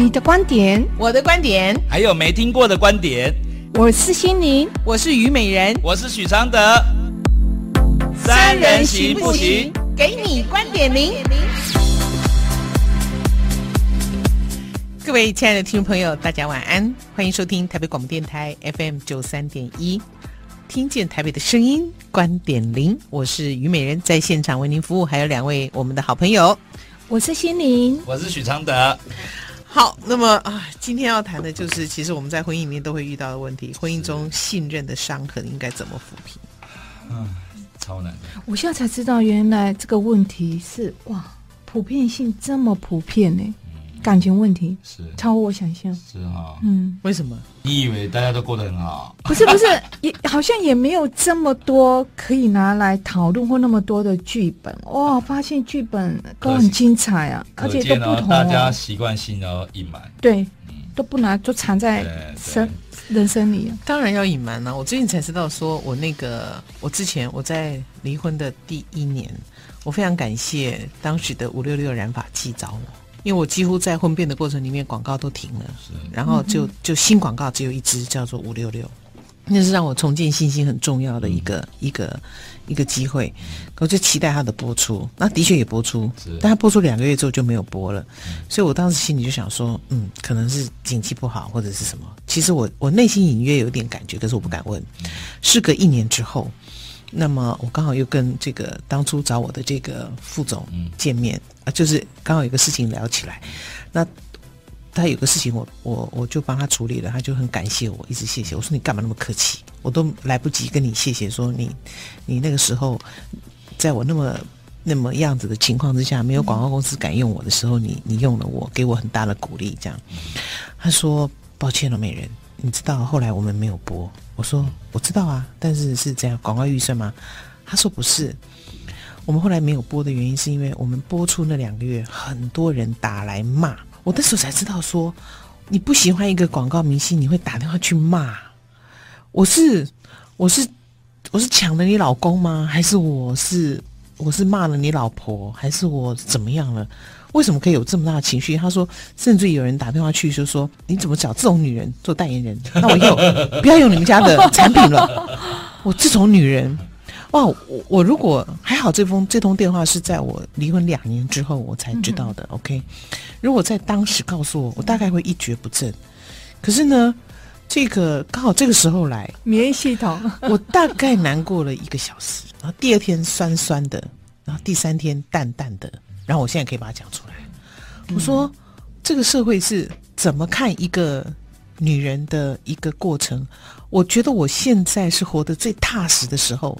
你的观点，我的观点，还有没听过的观点。我是心灵，我是虞美人，我是许常德。三人行不行？给你观点零。各位亲爱的听众朋友，大家晚安，欢迎收听台北广播电台 FM 九三点一，听见台北的声音，观点零。我是虞美人，在现场为您服务，还有两位我们的好朋友，我是心灵，我是许常德。好，那么啊，今天要谈的就是，其实我们在婚姻里面都会遇到的问题，婚姻中信任的伤痕应该怎么抚平？嗯，超难的。我现在才知道，原来这个问题是哇，普遍性这么普遍呢。感情问题是超乎我想象，是哈，嗯，为什么？你以为大家都过得很好？不是不是，也好像也没有这么多可以拿来讨论或那么多的剧本。哇，发现剧本都很精彩啊，而且都不同。大家习惯性的隐瞒，对，都不拿，就藏在生人生里。当然要隐瞒了。我最近才知道，说我那个，我之前我在离婚的第一年，我非常感谢当时的五六六染发剂找我。因为我几乎在婚变的过程里面，广告都停了，然后就就新广告只有一支，叫做五六六，那是让我重建信心很重要的一个、嗯、一个一个机会，我就期待它的播出。那的确也播出，但它播出两个月之后就没有播了，所以我当时心里就想说，嗯，可能是景气不好或者是什么。其实我我内心隐约有点感觉，可是我不敢问。事隔一年之后。那么我刚好又跟这个当初找我的这个副总见面啊，嗯、就是刚好有个事情聊起来，那他有个事情我我我就帮他处理了，他就很感谢我，一直谢谢我说，你干嘛那么客气，我都来不及跟你谢谢，说你你那个时候在我那么那么样子的情况之下，没有广告公司敢用我的时候，你你用了我，给我很大的鼓励，这样。他说抱歉了，美人。你知道后来我们没有播，我说我知道啊，但是是这样广告预算吗？他说不是，我们后来没有播的原因是因为我们播出那两个月，很多人打来骂，我那时候才知道说，你不喜欢一个广告明星，你会打电话去骂，我是我是我是抢了你老公吗？还是我是我是骂了你老婆？还是我怎么样了？为什么可以有这么大的情绪？他说，甚至有人打电话去就说：“你怎么找这种女人做代言人？那我以后 不要用你们家的产品了。”我这种女人，哇！我我如果还好，这封这通电话是在我离婚两年之后我才知道的。嗯、OK，如果在当时告诉我，我大概会一蹶不振。可是呢，这个刚好这个时候来免疫系统，我大概难过了一个小时，然后第二天酸酸的，然后第三天淡淡的。然后我现在可以把它讲出来。我说，这个社会是怎么看一个女人的一个过程？我觉得我现在是活得最踏实的时候。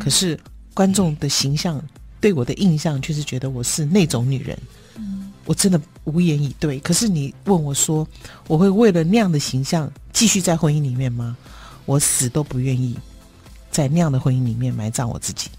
可是观众的形象对我的印象却是觉得我是那种女人。我真的无言以对。可是你问我说，我会为了那样的形象继续在婚姻里面吗？我死都不愿意在那样的婚姻里面埋葬我自己。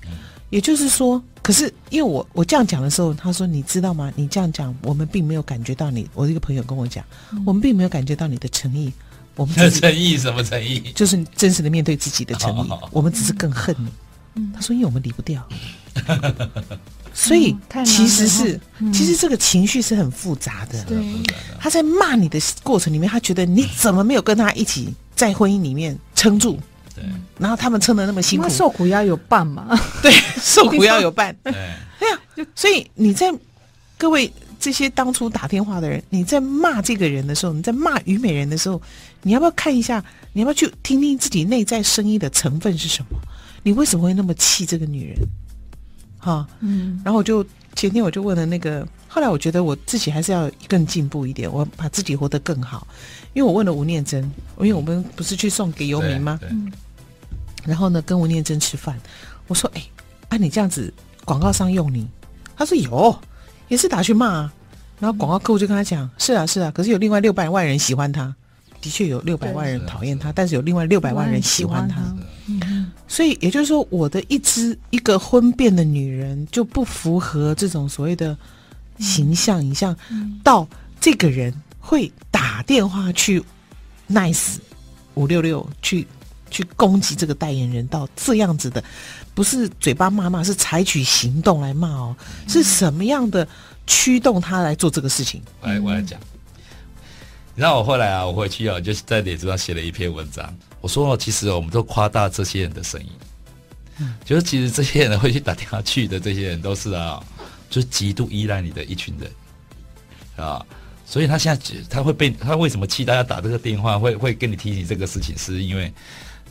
也就是说，可是因为我我这样讲的时候，他说：“你知道吗？你这样讲，我们并没有感觉到你。”我的一个朋友跟我讲：“嗯、我们并没有感觉到你的诚意。”我们 的诚意什么诚意？就是真实的面对自己的诚意。好好我们只是更恨你。嗯、他说：“因为我们离不掉。嗯 ”所以其实是，嗯、其实这个情绪是很复杂的。对，他在骂你的过程里面，他觉得你怎么没有跟他一起在婚姻里面撑住？对，然后他们撑的那么辛苦，受苦要有伴嘛。对，受苦要有伴。对，对呀，所以你在各位这些当初打电话的人，你在骂这个人的时候，你在骂虞美人的时候，你要不要看一下？你要不要去听听自己内在声音的成分是什么？你为什么会那么气这个女人？哈，嗯。然后我就前天我就问了那个，后来我觉得我自己还是要更进步一点，我把自己活得更好。因为我问了吴念真，因为我们不是去送给游民吗？然后呢，跟吴念真吃饭，我说：“哎，啊，你这样子，广告商用你？”他说：“有，也是打去骂啊。”然后广告客户就跟他讲：“是啊，是啊，可是有另外六百万人喜欢他，的确有六百万人讨厌他，但是有另外六百万人喜欢他。所以也就是说，我的一只一个婚变的女人就不符合这种所谓的形象，影像到这个人会打电话去 nice 五六六去。”去攻击这个代言人到这样子的，不是嘴巴骂骂，是采取行动来骂哦。是什么样的驱动他来做这个事情？来，我来讲。然后我后来啊，我回去啊，就是在脸书上写了一篇文章，我说其实我们都夸大这些人的声音，嗯，就是其实这些人会去打电话去的这些人都是啊，就是极度依赖你的一群人啊，所以他现在他会被他为什么气大家打这个电话，会会跟你提起这个事情，是因为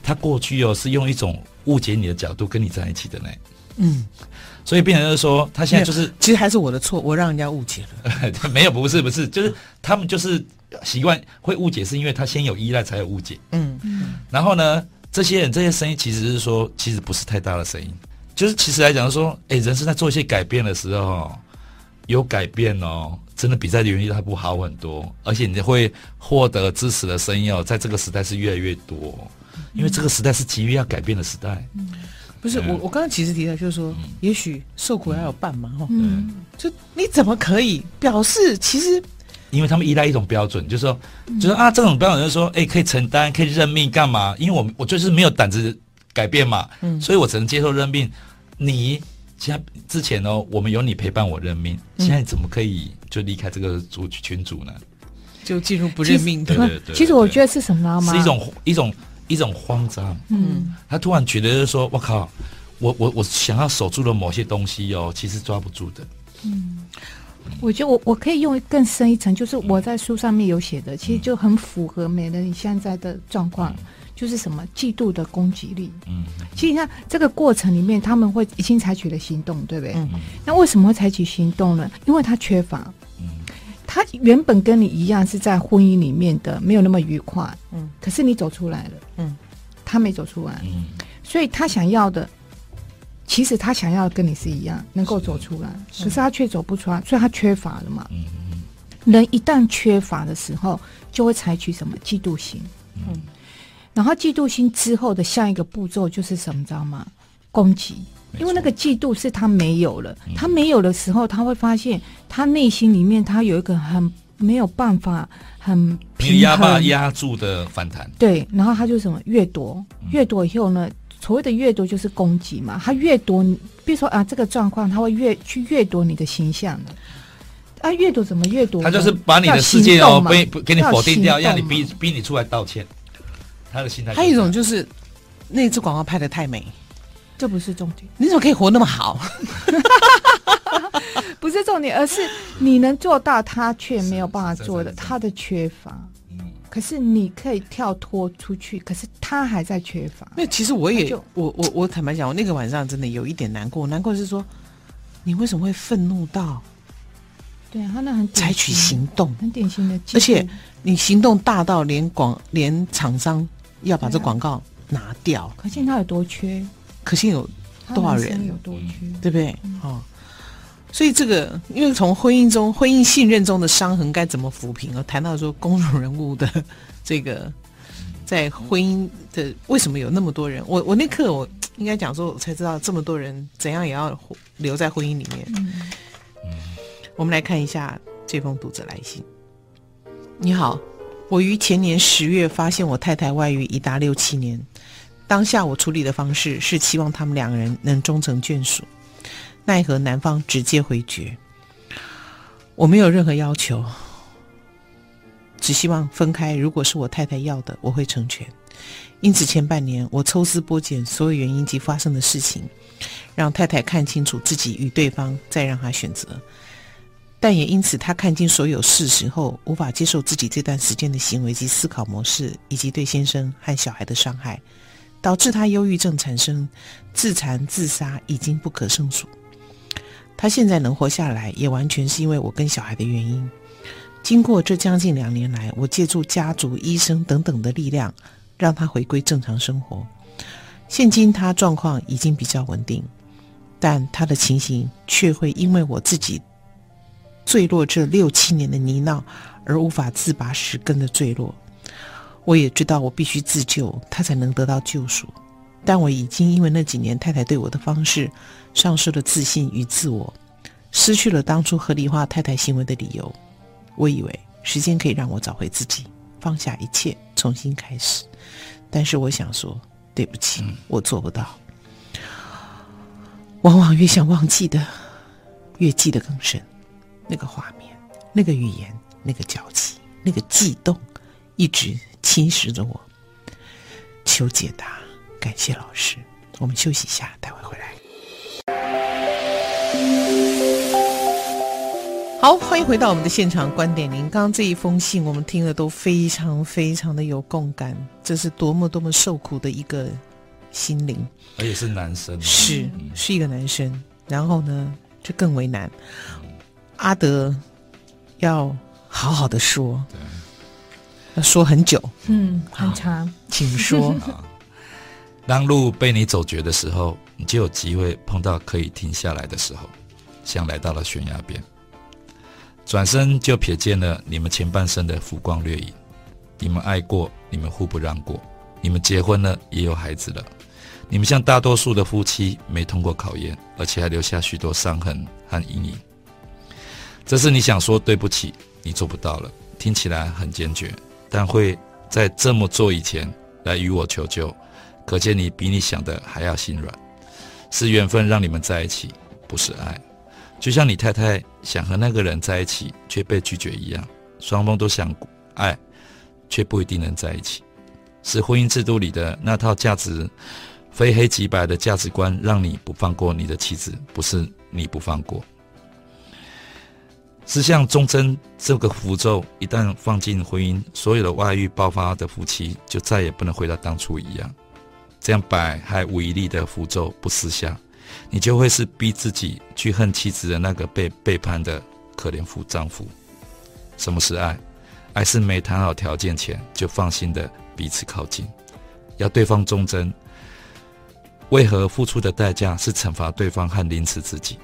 他过去哦是用一种误解你的角度跟你在一起的呢，嗯。所以变成就是说，他现在就是其实还是我的错，我让人家误解了。没有，不是，不是，就是他们就是习惯会误解，是因为他先有依赖才有误解。嗯嗯。然后呢，这些人这些声音其实是说，其实不是太大的声音，就是其实来讲说，哎，人生在做一些改变的时候，有改变哦，真的比在原地踏步好很多，而且你会获得支持的声音哦，在这个时代是越来越多，因为这个时代是急于要改变的时代。嗯不是我，我刚刚其实提到就是说，嗯、也许受苦要有伴嘛，哈、嗯，就你怎么可以表示？其实，因为他们依赖一种标准，就是说，嗯、就是啊，这种标准就是说，哎，可以承担，可以认命，干嘛？因为我我就是没有胆子改变嘛，嗯，所以我只能接受认命。你现在之前哦，我们有你陪伴我认命，现在怎么可以就离开这个族群组呢？就进入不认命的？对对对。其实我觉得是什么吗？是一种一种。一种慌张，嗯，他突然觉得就是说，我靠，我我我想要守住的某些东西哦，其实抓不住的。嗯，我觉得我我可以用更深一层，就是我在书上面有写的，其实就很符合美人你现在的状况，就是什么嫉妒的攻击力。嗯，其实你看这个过程里面，他们会已经采取了行动，对不对？嗯，那为什么会采取行动呢？因为他缺乏。他原本跟你一样是在婚姻里面的，没有那么愉快。嗯，可是你走出来了。嗯，他没走出来。嗯，所以他想要的，其实他想要的跟你是一样，能够走出来。是可是他却走不出来，所以他缺乏了嘛。嗯嗯。人一旦缺乏的时候，就会采取什么嫉妒心。嗯。然后嫉妒心之后的下一个步骤就是什么，知道吗？攻击。因为那个嫉妒是他没有了，他没有的时候，他会发现他内心里面他有一个很没有办法很平压吧压住的反弹。对，然后他就什么越夺，越夺以后呢，所谓的越夺就是攻击嘛。他越夺，比如说啊，这个状况他会越去掠夺你的形象的。啊，阅读怎么阅读？他就是把你的世界哦，被给你否定掉，让你逼逼你出来道歉。他的心态。还有一种就是那支广告拍的太美。这不是重点，你怎么可以活那么好？不是重点，而是你能做到，他却没有办法做的，他的缺乏。可是你可以跳脱出去，可是他还在缺乏。那其实我也，我我我坦白讲，我那个晚上真的有一点难过。难过是说，你为什么会愤怒到？对啊，他那很采取行动，很典型的。而且你行动大到连广连厂商要把这广告拿掉，可见他有多缺。可信有多少人？有多对不对？嗯、哦，所以这个，因为从婚姻中、婚姻信任中的伤痕该怎么抚平？而谈到说公众人物的这个在婚姻的为什么有那么多人？我我那刻我应该讲说，我才知道这么多人怎样也要留在婚姻里面。嗯，我们来看一下这封读者来信。你好，我于前年十月发现我太太外遇已达六七年。当下我处理的方式是希望他们两个人能终成眷属，奈何男方直接回绝。我没有任何要求，只希望分开。如果是我太太要的，我会成全。因此前半年我抽丝剥茧所有原因及发生的事情，让太太看清楚自己与对方，再让她选择。但也因此，她看清所有事实后，无法接受自己这段时间的行为及思考模式，以及对先生和小孩的伤害。导致他忧郁症产生，自残自杀已经不可胜数。他现在能活下来，也完全是因为我跟小孩的原因。经过这将近两年来，我借助家族、医生等等的力量，让他回归正常生活。现今他状况已经比较稳定，但他的情形却会因为我自己坠落这六七年的泥淖而无法自拔十根的坠落。我也知道我必须自救，他才能得到救赎。但我已经因为那几年太太对我的方式，丧失了自信与自我，失去了当初合理化太太行为的理由。我以为时间可以让我找回自己，放下一切，重新开始。但是我想说，对不起，我做不到。往往越想忘记的，越记得更深。那个画面，那个语言，那个交集。那个悸动一直侵蚀着我。求解答，感谢老师。我们休息一下，待会回来。好，欢迎回到我们的现场观点。您刚刚这一封信，我们听了都非常非常的有共感。这是多么多么受苦的一个心灵，而且是男生，是是一个男生。然后呢，就更为难。阿德要好好的说，要说很久，嗯，很长，请说。当路被你走绝的时候，你就有机会碰到可以停下来的时候，像来到了悬崖边，转身就瞥见了你们前半生的浮光掠影。你们爱过，你们互不让过，你们结婚了，也有孩子了。你们像大多数的夫妻，没通过考验，而且还留下许多伤痕和阴影。这是你想说对不起，你做不到了，听起来很坚决，但会在这么做以前来与我求救。可见你比你想的还要心软，是缘分让你们在一起，不是爱。就像你太太想和那个人在一起，却被拒绝一样，双方都想爱，却不一定能在一起。是婚姻制度里的那套价值，非黑即白的价值观，让你不放过你的妻子，不是你不放过。是像忠贞这个符咒，一旦放进婚姻，所有的外遇爆发的夫妻，就再也不能回到当初一样。这样百害无一利的符咒不撕下，你就会是逼自己去恨妻子的那个被背叛的可怜夫丈夫。什么是爱？爱是没谈好条件前就放心的彼此靠近，要对方忠贞。为何付出的代价是惩罚对方和凌迟自己？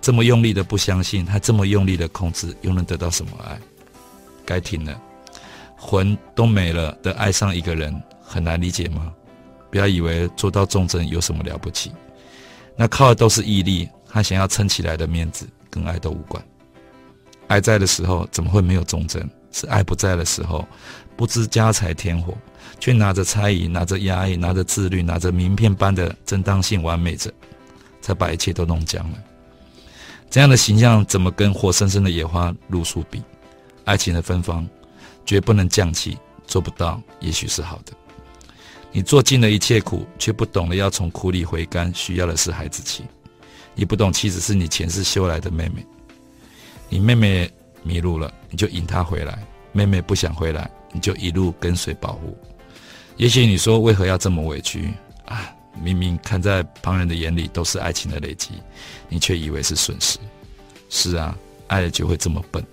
这么用力的不相信，还这么用力的控制，又能得到什么爱？该停了，魂都没了的爱上一个人，很难理解吗？不要以为做到忠贞有什么了不起，那靠的都是毅力和想要撑起来的面子，跟爱都无关。爱在的时候怎么会没有忠贞？是爱不在的时候，不知家财天火，却拿着猜疑、拿着压抑、拿着自律、拿着名片般的正当性完美着，才把一切都弄僵了。这样的形象怎么跟活生生的野花露树比？爱情的芬芳绝不能降气，做不到也许是好的。你做尽了一切苦，却不懂得要从苦里回甘，需要的是孩子气。你不懂妻子是你前世修来的妹妹。你妹妹迷路了，你就引她回来；妹妹不想回来，你就一路跟随保护。也许你说为何要这么委屈啊？明明看在旁人的眼里都是爱情的累积，你却以为是损失。是啊，爱了就会这么笨。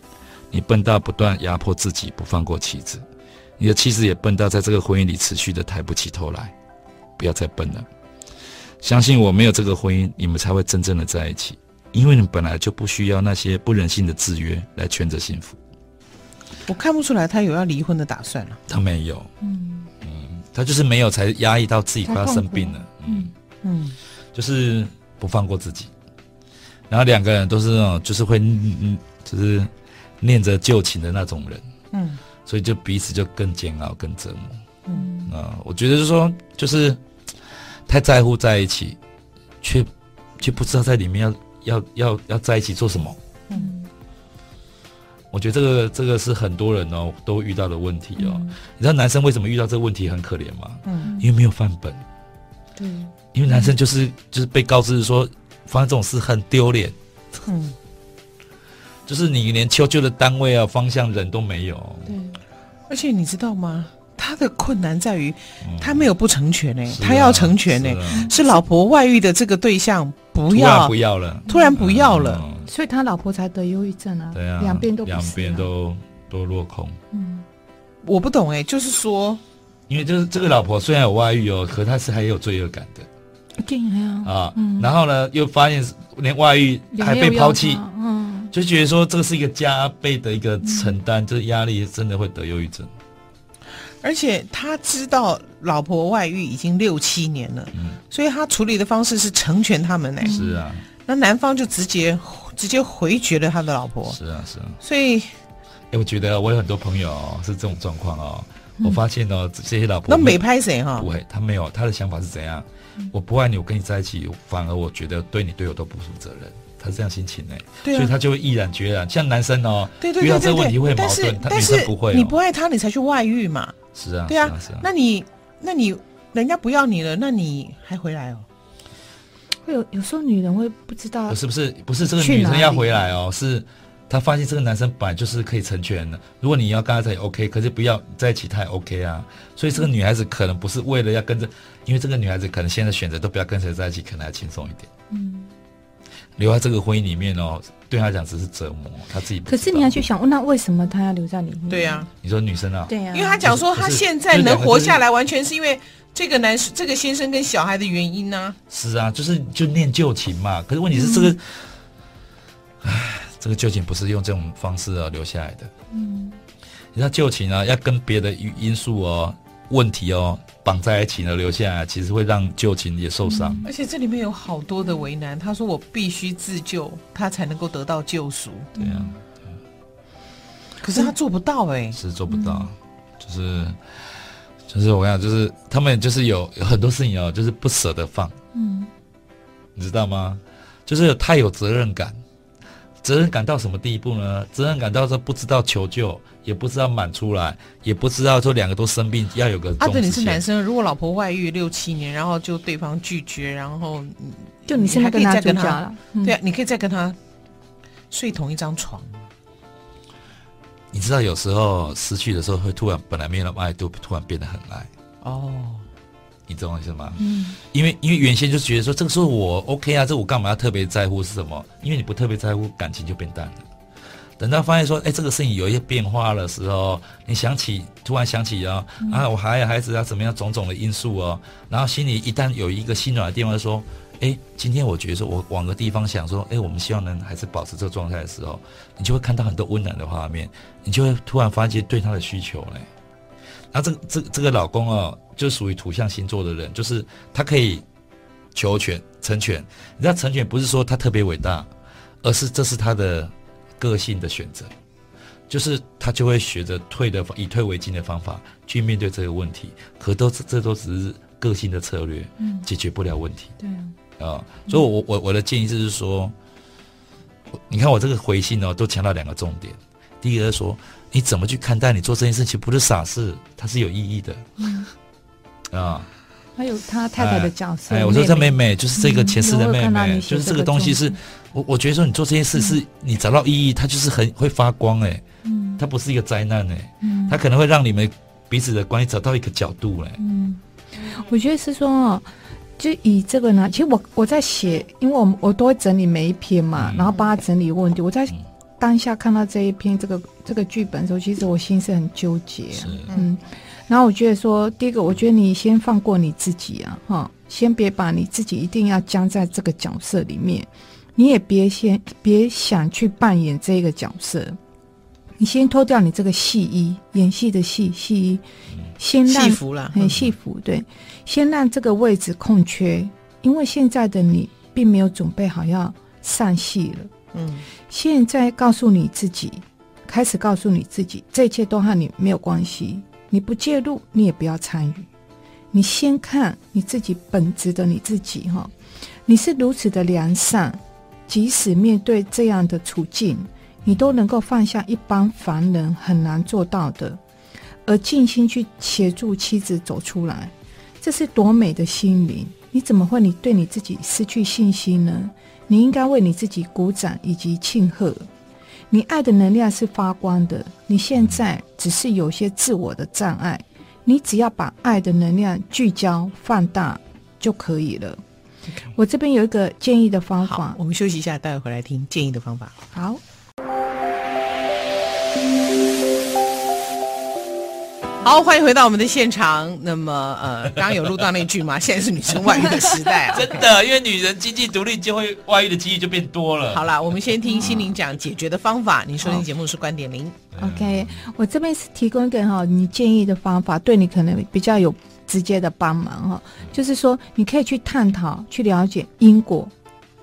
你笨到不断压迫自己，不放过妻子。你的妻子也笨到在这个婚姻里持续的抬不起头来，不要再笨了。相信我，没有这个婚姻，你们才会真正的在一起。因为你本来就不需要那些不人性的制约来圈着幸福。我看不出来他有要离婚的打算了。他没有，嗯嗯，他就是没有，才压抑到自己快要生病了。嗯嗯，就是不放过自己。然后两个人都是那种，就是会嗯，就是念着旧情的那种人。嗯。所以就彼此就更煎熬、更折磨。嗯啊，我觉得就是说，就是太在乎在一起，却却不知道在里面要要要要在一起做什么。嗯，我觉得这个这个是很多人哦都遇到的问题哦。嗯、你知道男生为什么遇到这个问题很可怜吗？嗯，因为没有范本。对，因为男生就是就是被告知说发生这种事很丢脸。嗯。就是你连求救的单位啊、方向、人都没有。对，而且你知道吗？他的困难在于，他没有不成全呢、欸，他要成全呢、欸，是，啊、是老婆外遇的这个对象不要不要了，突然不要了，嗯、所以他老婆才得忧郁症啊。对啊，两边都两边都都落空。嗯，我不懂哎、欸，就是说，因为就是这个老婆虽然有外遇哦，可她是还有罪恶感的。对呀。啊，嗯、然后呢，又发现连外遇还被抛弃。嗯。就觉得说这个是一个加倍的一个承担，嗯、这压力真的会得忧郁症。而且他知道老婆外遇已经六七年了，嗯，所以他处理的方式是成全他们呢。是啊，那男方就直接直接回绝了他的老婆。是啊，是啊。所以，哎，我觉得我有很多朋友是这种状况哦。我发现哦，这些老婆那没拍谁哈？不会，他没有，他的想法是怎样？我不爱你，我跟你在一起，反而我觉得对你对我都不负责任。他是这样心情呢，对啊，所以他就会毅然决然。像男生哦，对对对对对，遇到这个问题会矛盾，但是他女生不会、哦。你不爱他，你才去外遇嘛？是啊，对啊，是啊，是啊，那你那你人家不要你了，那你还回来哦？会有有时候女人会不知道，是不是不是这个女生要回来哦？是她发现这个男生本来就是可以成全的。如果你要跟他在一起 OK，可是不要在一起太 OK 啊。所以这个女孩子可能不是为了要跟着，因为这个女孩子可能现在选择都不要跟谁在一起，可能还轻松一点。嗯，留在这个婚姻里面哦，对她来讲只是折磨，他自己。可是你要去想，那为什么他要留在里面？对呀、啊，你说女生啊？对呀、啊，因为他讲说他现在能活下来，完全是因为。这个男这个先生跟小孩的原因呢、啊？是啊，就是就念旧情嘛。可是问题是这个，唉、嗯，这个旧情不是用这种方式啊留下来的。嗯，你知道旧情啊，要跟别的因素哦、问题哦绑在一起呢，留下来，其实会让旧情也受伤、嗯。而且这里面有好多的为难。他说：“我必须自救，他才能够得到救赎。”对啊，可是他做不到哎、欸，是做不到，嗯、就是。就是我跟你讲，就是他们就是有有很多事情哦，就是不舍得放，嗯，你知道吗？就是太有责任感，责任感到什么地步呢？责任感到说不知道求救，也不知道满出来，也不知道说两个都生病要有个。啊，对，你是男生，如果老婆外遇六七年，然后就对方拒绝，然后就你现在可以再跟他了，对啊，你可以再跟他睡同一张床。你知道有时候失去的时候会突然本来没有那么爱，都突然变得很爱哦。你懂我意思吗？嗯，因为因为原先就觉得说这个时候我 OK 啊，这我干嘛要特别在乎是什么？因为你不特别在乎，感情就变淡了。等到发现说，哎，这个事情有一些变化的时候，你想起突然想起啊、嗯、啊，我还有孩子啊，怎么样种种的因素哦，然后心里一旦有一个心软的地方说。哎，今天我觉得说，我往个地方想说，哎，我们希望能还是保持这个状态的时候，你就会看到很多温暖的画面，你就会突然发现对他的需求嘞。然后这这这个老公哦，就属于土象星座的人，就是他可以求全成全。你知道成全不是说他特别伟大，而是这是他的个性的选择，就是他就会学着退的以退为进的方法去面对这个问题。可都这都只是个性的策略，嗯，解决不了问题。对啊。所以我，我我我的建议就是说，你看我这个回信哦，都强调两个重点。第一个是说，你怎么去看待你做这件事情，不是傻事，它是有意义的。嗯。啊、哦，还有他太太的角色。哎，哎我说这妹妹就是这个前世的妹妹，嗯、就是这个东西是，我我觉得说你做这件事是你找到意义，它就是很会发光哎。嗯。它不是一个灾难哎。嗯。它可能会让你们彼此的关系找到一个角度哎。嗯。我觉得是说哦。就以这个呢，其实我我在写，因为我我都会整理每一篇嘛，嗯、然后帮他整理问题。我在当下看到这一篇这个这个剧本的时候，其实我心是很纠结。是嗯，然后我觉得说，第一个，我觉得你先放过你自己啊，哈，先别把你自己一定要僵在这个角色里面，你也别先别想去扮演这个角色，你先脱掉你这个戏衣，演戏的戏戏衣。先让戏服了，很戏服，对，先让这个位置空缺，因为现在的你并没有准备好要上戏了。嗯，现在告诉你自己，开始告诉你自己，这一切都和你没有关系，你不介入，你也不要参与。你先看你自己本质的你自己哈，你是如此的良善，即使面对这样的处境，你都能够放下一般凡人很难做到的。而尽心去协助妻子走出来，这是多美的心灵！你怎么会你对你自己失去信心呢？你应该为你自己鼓掌以及庆贺。你爱的能量是发光的，你现在只是有些自我的障碍，你只要把爱的能量聚焦放大就可以了。我这边有一个建议的方法，我们休息一下，待会回来听建议的方法。好。好，欢迎回到我们的现场。那么，呃，刚刚有录到那句吗？现在是女生外遇的时代啊，真的，因为女人经济独立，就会外遇的机遇就变多了。好了，我们先听心灵讲解决的方法。你收听节目是观点零，OK，我这边是提供一个哈，你建议的方法，对你可能比较有直接的帮忙哈。就是说，你可以去探讨、去了解因果、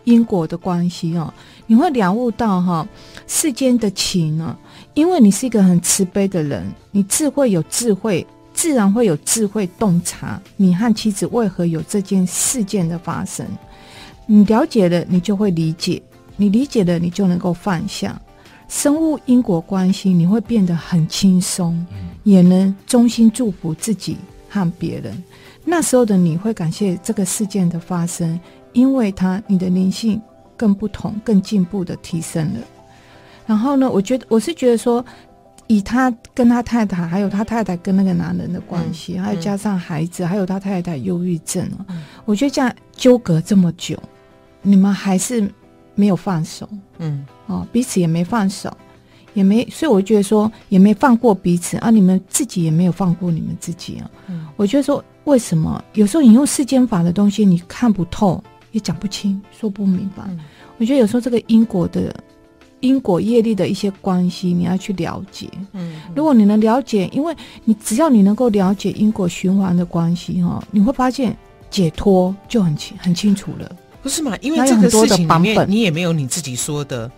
因果的关系哦。你会了悟到哈，世间的情呢。因为你是一个很慈悲的人，你智慧有智慧，自然会有智慧洞察你和妻子为何有这件事件的发生。你了解了，你就会理解；你理解了，你就能够放下。生物因果关系，你会变得很轻松，也能衷心祝福自己和别人。那时候的你会感谢这个事件的发生，因为它你的灵性更不同、更进步的提升了。然后呢，我觉得我是觉得说。以他跟他太太，还有他太太跟那个男人的关系，嗯、还有加上孩子，嗯、还有他太太忧郁症，嗯、我觉得这样纠葛这么久，你们还是没有放手，嗯，哦，彼此也没放手，也没，所以我觉得说也没放过彼此啊，你们自己也没有放过你们自己啊，嗯，我觉得说为什么有时候你用世间法的东西你看不透，也讲不清，说不明白，嗯、我觉得有时候这个因果的。因果业力的一些关系，你要去了解。嗯，如果你能了解，因为你只要你能够了解因果循环的关系，哈，你会发现解脱就很清很清楚了。不是嘛？因为这个事情里面，你也没有你自己说的，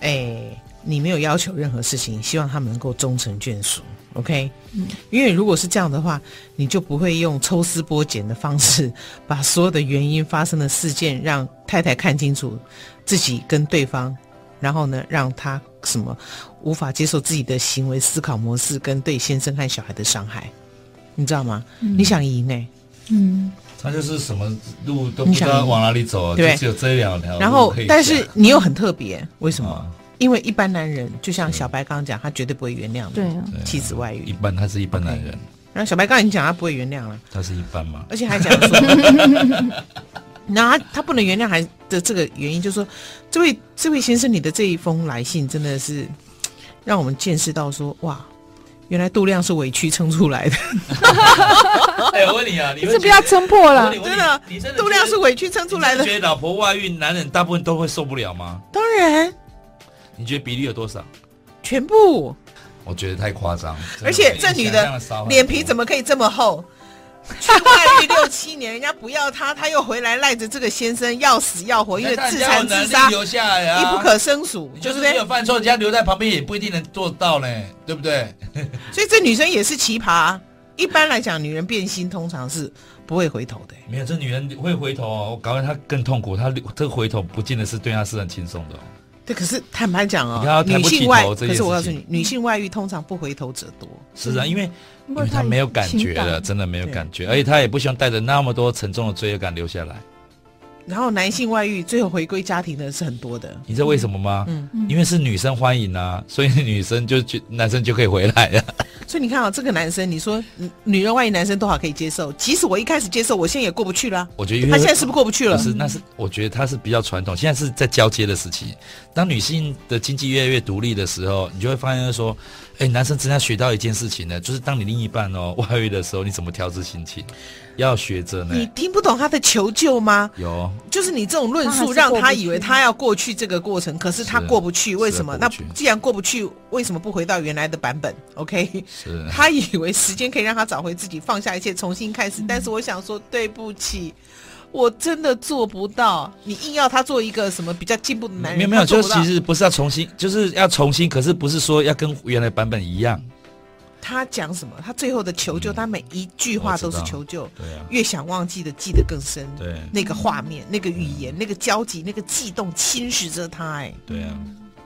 哎，你没有要求任何事情，希望他们能够终成眷属。OK，嗯，因为如果是这样的话，你就不会用抽丝剥茧的方式，把所有的原因发生的事件让太太看清楚自己跟对方。然后呢，让他什么无法接受自己的行为、思考模式跟对先生和小孩的伤害，你知道吗？嗯、你想赢哎、欸？嗯，他就是什么路都不知道往哪里走，就只有这两条。然后，但是你又很特别，为什么？啊、因为一般男人就像小白刚刚讲，他绝对不会原谅对妻子外遇。一般他是一般男人。Okay. 然后小白刚刚已经讲他不会原谅了，他是一般吗？而且还讲说。那他他不能原谅还的这个原因，就是说，这位这位先生，你的这一封来信真的是让我们见识到说，哇，原来度量是委屈撑出来的。哎，我问你啊，你是不要撑破了？真的，你真的度量是委屈撑出来的。你觉得老婆外遇，男人大部分都会受不了吗？当然。你觉得比例有多少？全部。我觉得太夸张。而且这女的脸皮怎么可以这么厚？去外遇六七年，人家不要他，他又回来赖着这个先生要死要活，因为自残自杀留下来啊，一不可生数。就是没有犯错，人家留在旁边也不一定能做到呢，对不对？所以这女生也是奇葩。一般来讲，女人变心通常是不会回头的。没有，这女人会回头哦，我搞得她更痛苦。她这个回头不见得是对她是很轻松的。对，可是坦白讲哦，女性外，可是我告诉你，女性外遇通常不回头者多。是啊，因为。因为他没有感觉了，真的没有感觉，而且他也不希望带着那么多沉重的罪恶感留下来。然后男性外遇最后回归家庭的是很多的，你知道为什么吗？嗯，因为是女生欢迎啊，所以女生就就男生就可以回来了。所以你看啊，这个男生，你说女人外遇，男生多少可以接受？即使我一开始接受，我现在也过不去了。我觉得他现在是不是过不去了？不是，那是我觉得他是比较传统，现在是在交接的时期。当女性的经济越来越独立的时候，你就会发现说。哎，男生真的要学到一件事情呢，就是当你另一半哦外遇的时候，你怎么调适心情，要学着呢。你听不懂他的求救吗？有，就是你这种论述让他以为他要过去这个过程，可是他过不去，为什么？那既然过不去，为什么不回到原来的版本？OK，是 他以为时间可以让他找回自己，放下一切，重新开始。但是我想说，对不起。我真的做不到，你硬要他做一个什么比较进步的男人？没有没有，就是其实不是要重新，就是要重新，可是不是说要跟原来版本一样。他讲什么？他最后的求救，嗯、他每一句话都是求救。对啊，越想忘记的记得更深。对，那个画面、那个语言、嗯、那个交集、那个悸动，侵蚀着他。哎，对啊，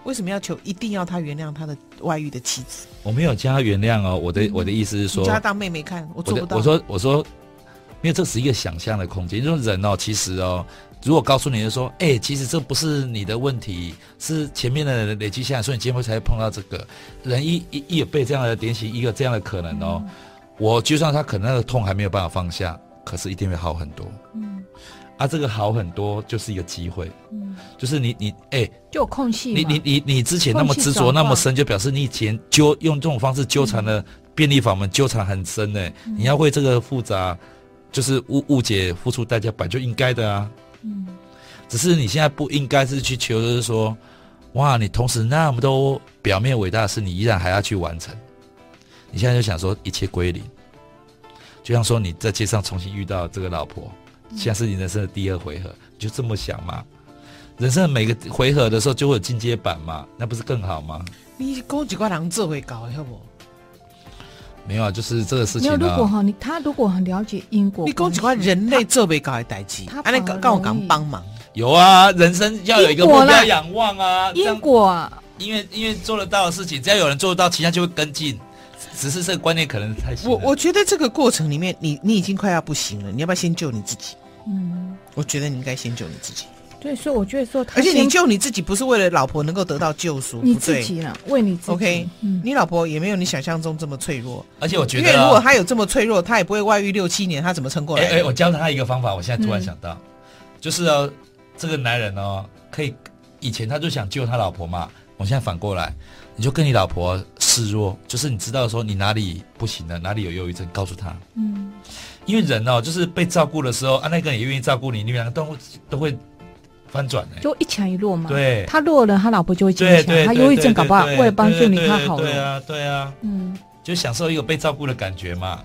为什么要求一定要他原谅他的外遇的妻子？我没有叫他原谅哦，我的、嗯、我的意思是说，你叫他当妹妹看，我做不到。我说我说。因为这是一个想象的空间，这种人哦，其实哦，如果告诉你就说，哎，其实这不是你的问题，是前面的人累积下来，所以你今天会才会碰到这个。人一一一有被这样的点醒，一个这样的可能哦，嗯、我就算他可能那个痛还没有办法放下，可是一定会好很多。嗯，啊，这个好很多就是一个机会，嗯，就是你你哎，就有空隙，你你你你之前那么执着那么深，就表示你以前纠用这种方式纠缠的便利法门纠缠很深呢，嗯、你要会这个复杂。就是误误解，付出代价本就应该的啊。嗯，只是你现在不应该是去求，就是说，哇，你同时那么多表面伟大的事，你依然还要去完成。你现在就想说一切归零，就像说你在街上重新遇到这个老婆，现在是你人生的第二回合，你就这么想嘛？人生的每个回合的时候就会有进阶版嘛，那不是更好吗？你讲几块人做会高，好不？没有啊，就是这个事情。没有，如果哈，你他如果很了解因果，你讲几块人类做被搞的代志，他那个刚我刚帮忙。有啊，人生要有一个目标仰望啊，因果啊，因为因为做得到的事情，只要有人做得到，其他就会跟进。只是这个观念可能太……我我觉得这个过程里面，你你已经快要不行了，你要不要先救你自己？嗯，我觉得你应该先救你自己。对，所以我觉得说，而且你救你自己不是为了老婆能够得到救赎，你自己啊，为你自己。OK，嗯，你老婆也没有你想象中这么脆弱。而且我觉得，因为如果她有这么脆弱，她也不会外遇六七年，她怎么撑过来？哎哎，我教她一个方法，我现在突然想到，嗯、就是哦，这个男人哦，可以以前他就想救他老婆嘛，我现在反过来。你就跟你老婆示弱，就是你知道说你哪里不行了，哪里有忧郁症，告诉他。嗯，因为人哦，就是被照顾的时候啊，那个人也愿意照顾你，你们两个都会都会翻转的，就一强一弱嘛。对，他弱了，他老婆就会坚强。他忧郁症搞不好为了帮助你，他好了。对啊，对啊，嗯，就享受一个被照顾的感觉嘛。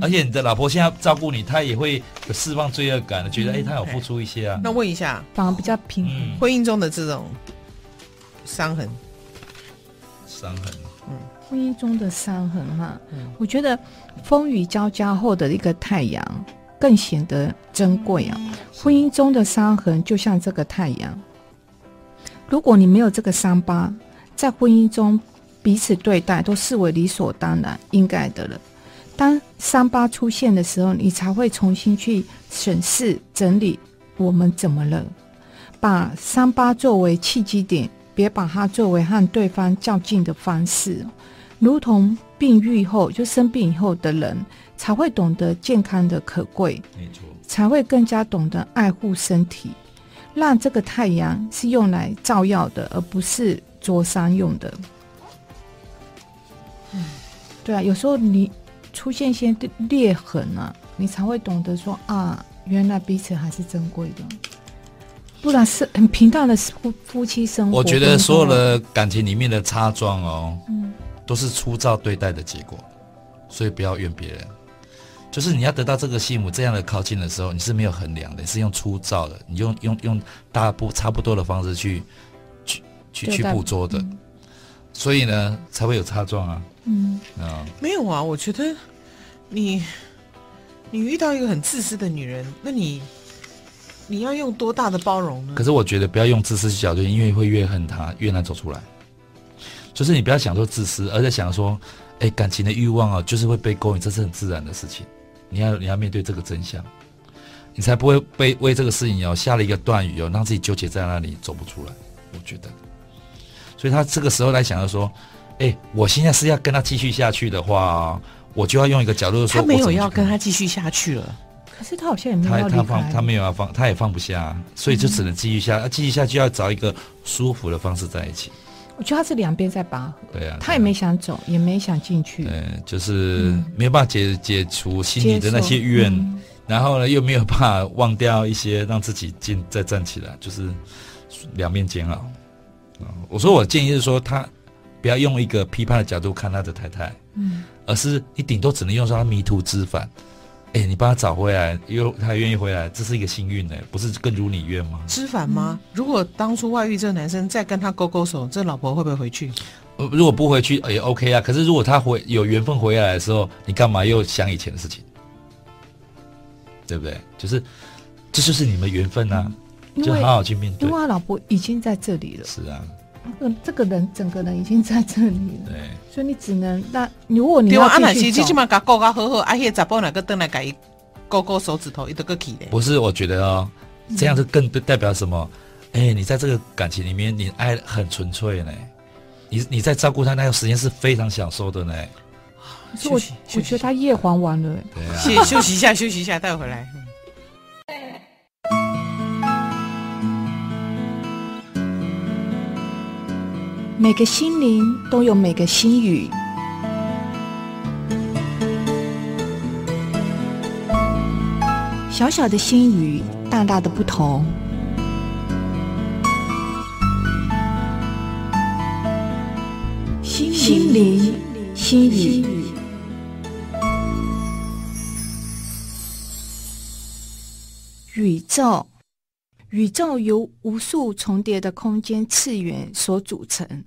而且你的老婆现在照顾你，她也会有释放罪恶感的，觉得哎，她有付出一些啊。那问一下，反而比较平衡。婚姻中的这种伤痕。伤痕，嗯，婚姻中的伤痕哈，嗯，我觉得风雨交加后的一个太阳更显得珍贵啊。婚姻中的伤痕就像这个太阳，如果你没有这个伤疤，在婚姻中彼此对待都视为理所当然、应该的了。当伤疤出现的时候，你才会重新去审视、整理我们怎么了，把伤疤作为契机点。别把它作为和对方较劲的方式，如同病愈后就生病以后的人才会懂得健康的可贵，没错，才会更加懂得爱护身体，让这个太阳是用来照耀的，而不是灼伤用的。嗯，对啊，有时候你出现一些裂痕啊，你才会懂得说啊，原来彼此还是珍贵的。不然是很平淡的夫夫妻生活。我觉得所有的感情里面的插桩哦，嗯，都是粗糙对待的结果，所以不要怨别人。就是你要得到这个幸福这样的靠近的时候，你是没有衡量的，你是用粗糙的，你用用用大不差不多的方式去去去去捕捉的，嗯，所以呢才会有差状啊。嗯啊，没有啊，我觉得你你遇到一个很自私的女人，那你。你要用多大的包容呢？可是我觉得不要用自私角度，因为会越恨她越难走出来。就是你不要想说自私，而在想说，哎，感情的欲望啊，就是会被勾引，这是很自然的事情。你要你要面对这个真相，你才不会被为这个事情哦下了一个断语哦，让自己纠结在那里走不出来。我觉得，所以他这个时候来想要说，哎，我现在是要跟他继续下去的话，我就要用一个角度说，他没有要跟他继续下去了。可是他好像也没有要他他放他没有要放，他也放不下，所以就只能继续下，继、嗯、续下去要找一个舒服的方式在一起。我觉得他是两边在拔河，对啊，他也没想走，也没想进去，对，就是没有办法解解除心里的那些怨，嗯、然后呢又没有办法忘掉一些，让自己进再站起来，就是两面煎熬。我说我建议是说，他不要用一个批判的角度看他的太太，嗯，而是你顶多只能用说他迷途知返。哎、欸，你帮他找回来，又他愿意回来，这是一个幸运呢，不是更如你愿吗？知返吗？如果当初外遇这个男生再跟他勾勾手，这老婆会不会回去？呃，如果不回去也 OK 啊。可是如果他回有缘分回来的时候，你干嘛又想以前的事情？对不对？就是这就是你们缘分啊，就好好去面对。因为他老婆已经在这里了。是啊。这个这个人整个人已经在这里了，对，所以你只能那如果你要继续走，不是，我觉得哦，这样子更代表什么？哎、你在这个感情里面，你爱很纯粹呢，你你在照顾他那个时间是非常享受的呢。我我觉得他夜还完了，对啊，先休息一下，休息一下，待会回来。每个心灵都有每个心语，小小的心语，大大的不同。心灵心语，宇宙，宇宙由无数重叠的空间次元所组成。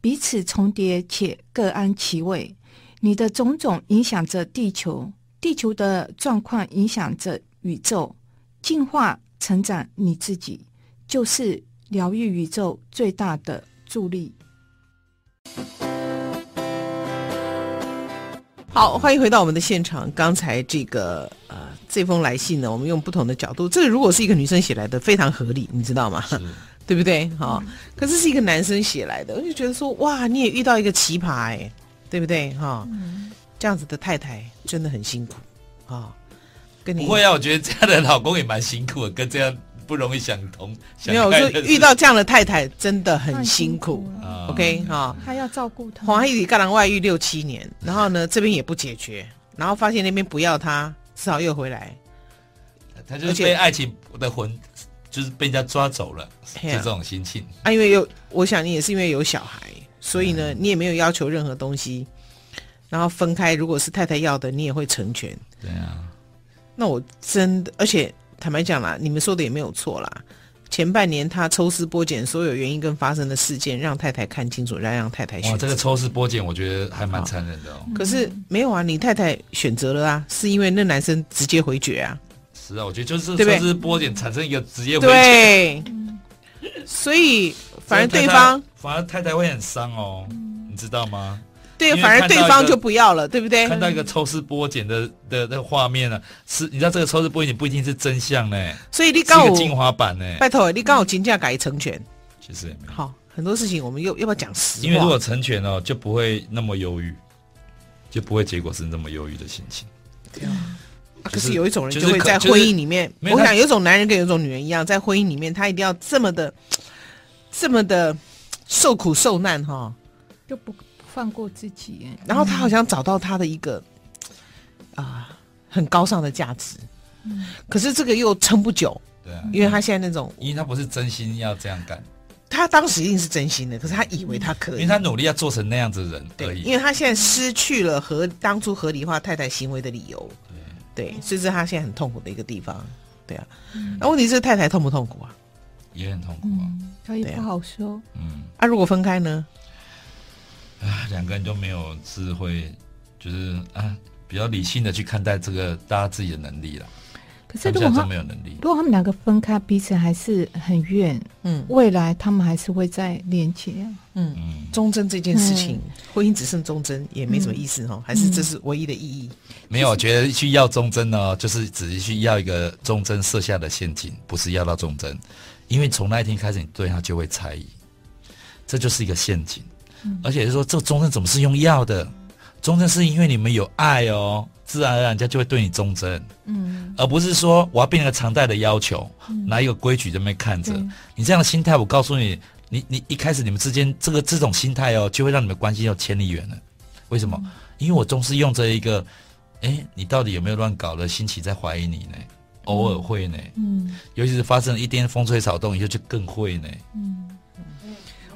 彼此重叠且各安其位，你的种种影响着地球，地球的状况影响着宇宙，进化成长你自己，就是疗愈宇宙最大的助力。好，欢迎回到我们的现场。刚才这个呃，这封来信呢，我们用不同的角度。这个如果是一个女生写来的，非常合理，你知道吗？对不对？好、哦，可是是一个男生写来的，我就觉得说，哇，你也遇到一个奇葩哎，对不对？哈、哦，嗯、这样子的太太真的很辛苦啊、哦。跟你不会啊，我觉得这样的老公也蛮辛苦的，跟这样不容易想通。没有，我说遇到这样的太太真的很辛苦。OK 哈，他要照顾他。黄奕宇干了外遇六七年，然后呢，这边也不解决，然后发现那边不要他，只好又回来。他就是被爱情的魂，就是被人家抓走了，就这种心情。啊，因为有，我想你也是因为有小孩，所以呢，你也没有要求任何东西，然后分开。如果是太太要的，你也会成全。对啊。那我真的，而且坦白讲啦，你们说的也没有错啦。前半年他抽丝剥茧所有原因跟发生的事件，让太太看清楚，让让太太选择。哇，这个抽丝剥茧，我觉得还蛮残忍的哦。可是没有啊，你太太选择了啊，是因为那男生直接回绝啊。是啊，我觉得就是抽丝剥茧产生一个直接回绝。对，所以反而对方反而太太会很伤哦，你知道吗？对，反而对方就不要了，对不对？看到一个抽丝剥茧的的那个画面呢，是你知道这个抽丝剥茧不一定是真相呢，所以你刚好精华版呢，拜托你刚好金价改成全，其实也没有好很多事情，我们又要不要讲实话？因为如果成全哦，就不会那么忧郁，就不会结果是那么忧郁的心情。对啊，可是有一种人就会在婚姻里面，我想有一种男人跟有一种女人一样，在婚姻里面他一定要这么的这么的受苦受难哈，就不。放过自己，然后他好像找到他的一个啊、呃、很高尚的价值，嗯、可是这个又撑不久，对啊，因为他现在那种，因为他不是真心要这样干，他当时一定是真心的，可是他以为他可以，因为他努力要做成那样子的人而已，对，因为他现在失去了和当初合理化太太行为的理由，对，对，所以是他现在很痛苦的一个地方，对啊，嗯、那问题是太太痛不痛苦啊？也很痛苦啊，他也不好说，嗯，啊，如果分开呢？啊，两个人都没有智慧，就是啊，比较理性的去看待这个大家自己的能力了。可是如果他没有能力，如果他们两个分开，彼此还是很怨，嗯，未来他们还是会再连接。嗯嗯，忠贞这件事情，嗯、婚姻只剩忠贞也没什么意思哦，嗯、还是这是唯一的意义？没有，我觉得去要忠贞呢，就是只是去要一个忠贞设下的陷阱，不是要到忠贞，因为从那一天开始，你对他就会猜疑，这就是一个陷阱。而且是说，这个忠贞怎么是用药的？忠贞是因为你们有爱哦，自然而然人家就会对你忠贞。嗯，而不是说我要变成个常态的要求，嗯、拿一个规矩在那边看着。嗯、你这样的心态，我告诉你，你你一开始你们之间这个这种心态哦，就会让你们关系要千里远了。为什么？嗯、因为我总是用这一个，哎，你到底有没有乱搞的心情在怀疑你呢？偶尔会呢，嗯，尤其是发生了一点风吹草动以后，就更会呢，嗯。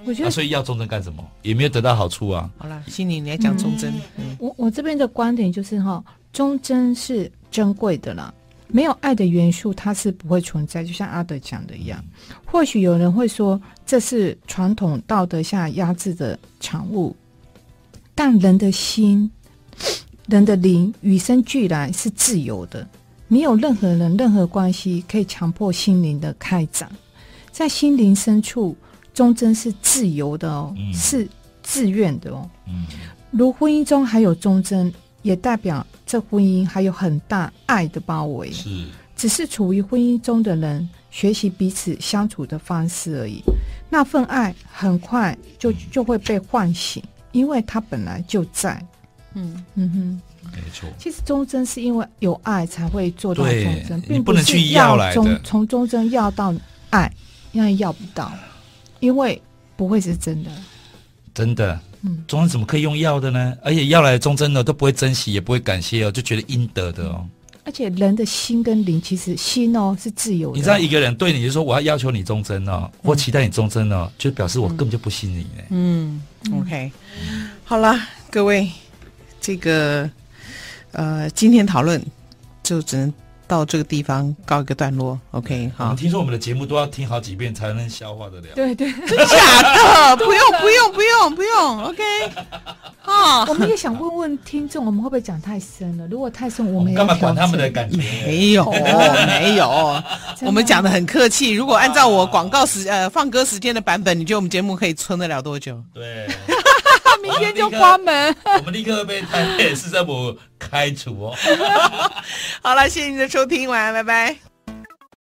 我觉得，啊、所以要忠贞干什么？也没有得到好处啊。好了，心里你来讲忠贞。嗯嗯、我我这边的观点就是哈，忠贞是珍贵的啦，没有爱的元素，它是不会存在。就像阿德讲的一样，或许有人会说这是传统道德下压制的产物，但人的心、人的灵与生俱来是自由的，没有任何人、任何关系可以强迫心灵的开展，在心灵深处。忠贞是自由的哦，嗯、是自愿的哦。嗯，如婚姻中还有忠贞，也代表这婚姻还有很大爱的包围。是，只是处于婚姻中的人学习彼此相处的方式而已。那份爱很快就就会被唤醒，因为它本来就在。嗯嗯哼，没错。其实忠贞是因为有爱才会做到忠贞，并不能去要来的。从忠贞要到爱，因为要不到。因为不会是真的，真的，嗯，忠贞怎么可以用药的呢？而且要来的忠贞呢，都不会珍惜，也不会感谢哦，就觉得应得的哦。而且人的心跟灵，其实心哦是自由的。你知道一个人对你就说我要要求你忠贞哦，嗯、或期待你忠贞哦，就表示我根本就不信你呢。嗯，OK，好了，各位，这个呃，今天讨论就只能。到这个地方告一个段落，OK，好。听说我们的节目都要听好几遍才能消化得了。对对，真假的？不用不用不用不用，OK。啊，我们也想问问听众，我们会不会讲太深了？如果太深，我们干嘛管他们的？感觉？没有，没有，我们讲的？很客气。如果按照我广告时呃放歌时间的？版本，你觉得我们节目可以撑得了多久？对，明天就关门，我们立刻被台北市政府开除哦。好了，谢谢你的收听，晚安，拜拜。